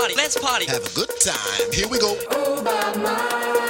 party, let's party. Have a good time. Here we go. Soñé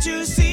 To see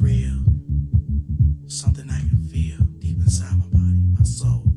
real, something I can feel deep inside my body, my soul.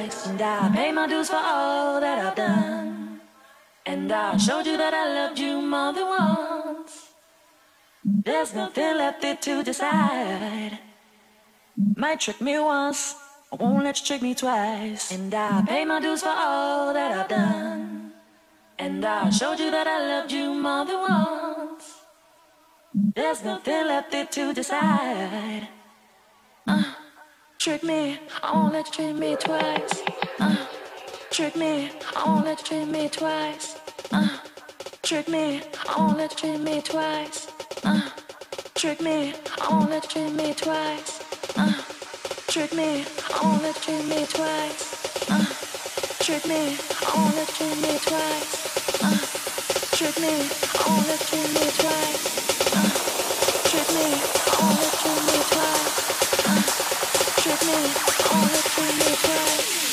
Twice. And I pay my dues for all that I've done. And I showed you that I loved you more than once. There's nothing left there to decide. Might trick me once, I won't let you trick me twice. And I pay my dues for all that I've done. And I showed you that I loved you more than once. There's nothing left there to decide. Uh, trick me, I won't let you trick me twice. Uh, trick me, I won't let you trick me twice. Uh, trick me, I won't let you trick me twice. Uh, trick me, I won't let you trick me twice. Uh, trick me, I won't let you trick me twice. Uh, trick me, I won't let you trick me twice. Uh, trick me, I won't let you trick me twice. Uh, trick me, I won't let you trick me twice. Uh, trick me, I won't let you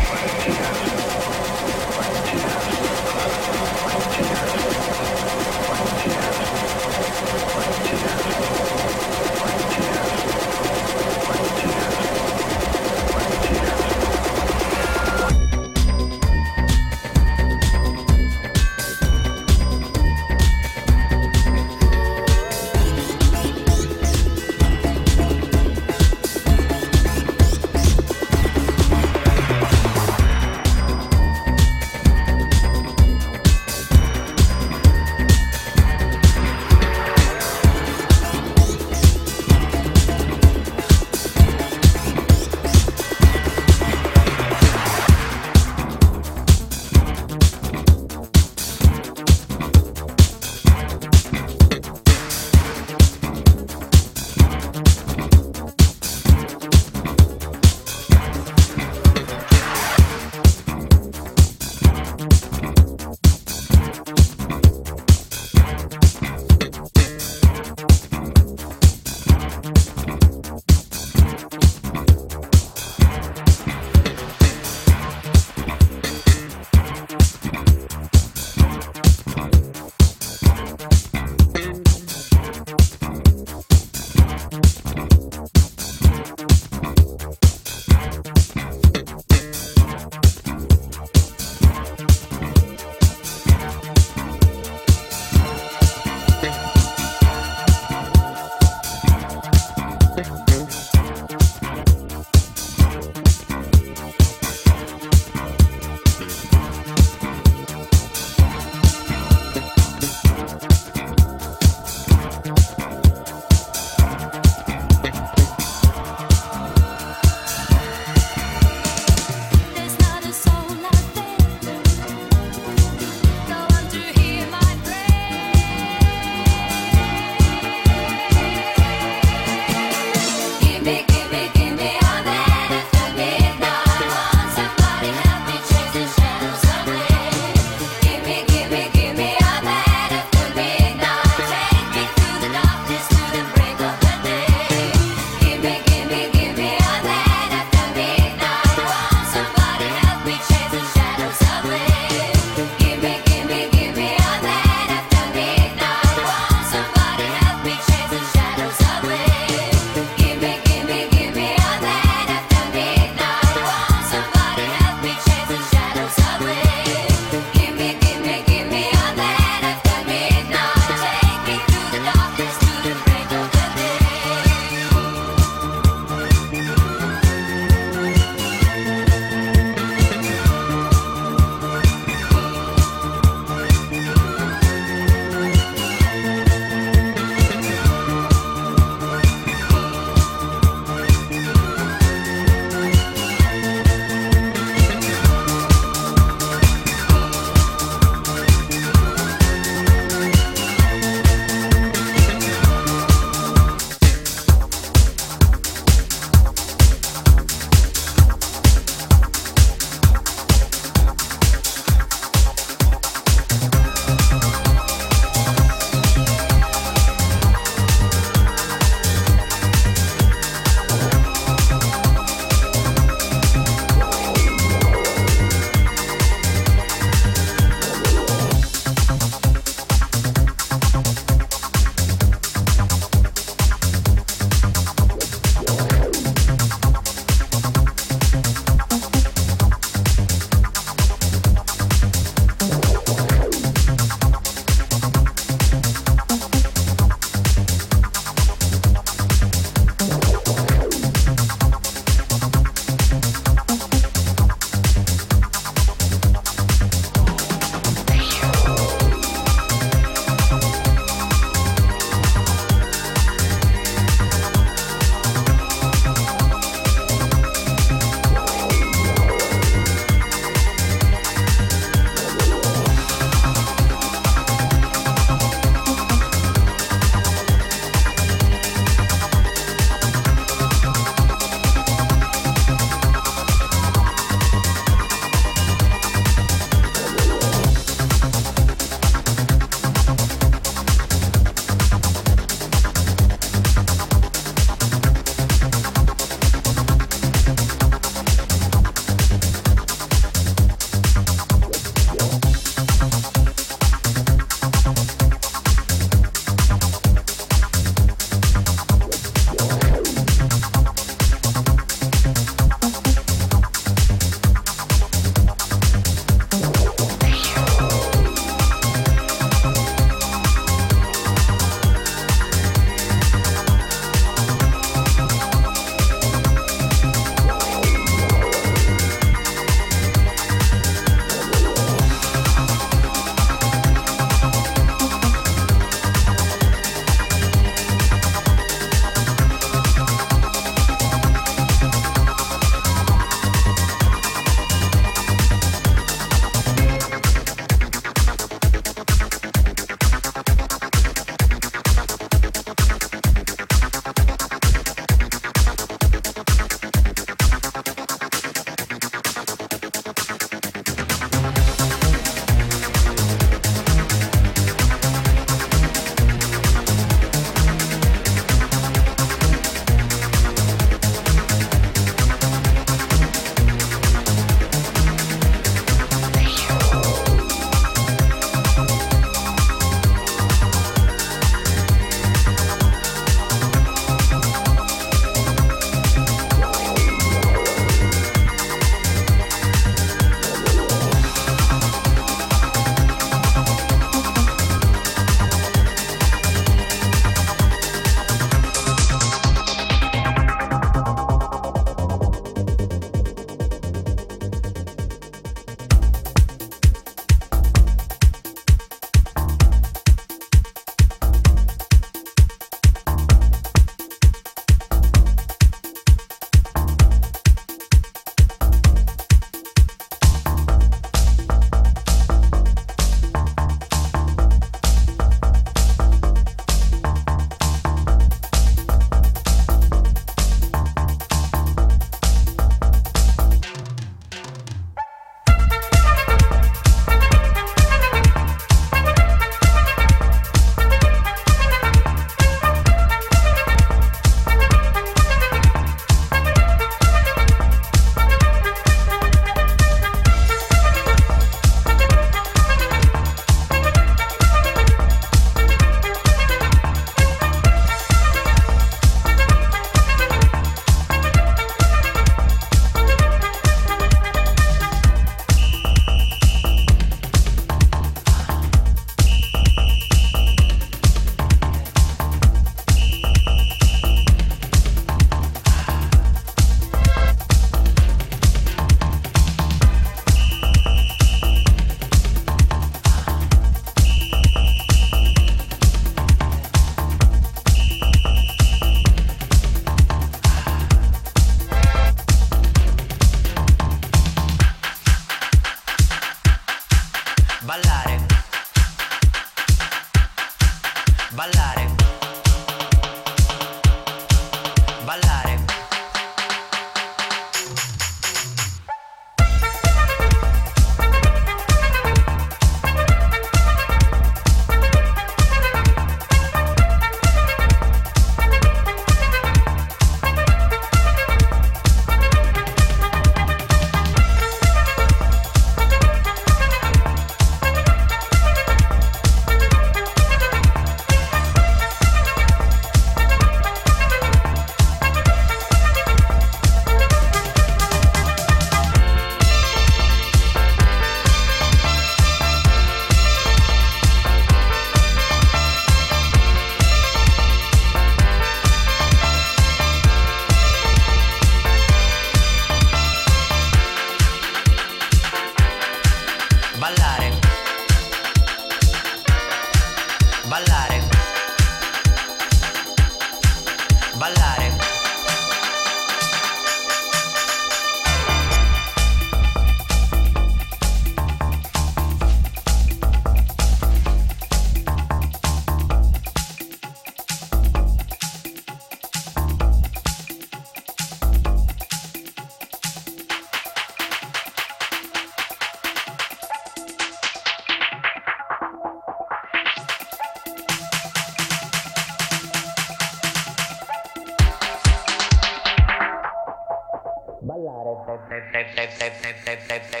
type type type type type type type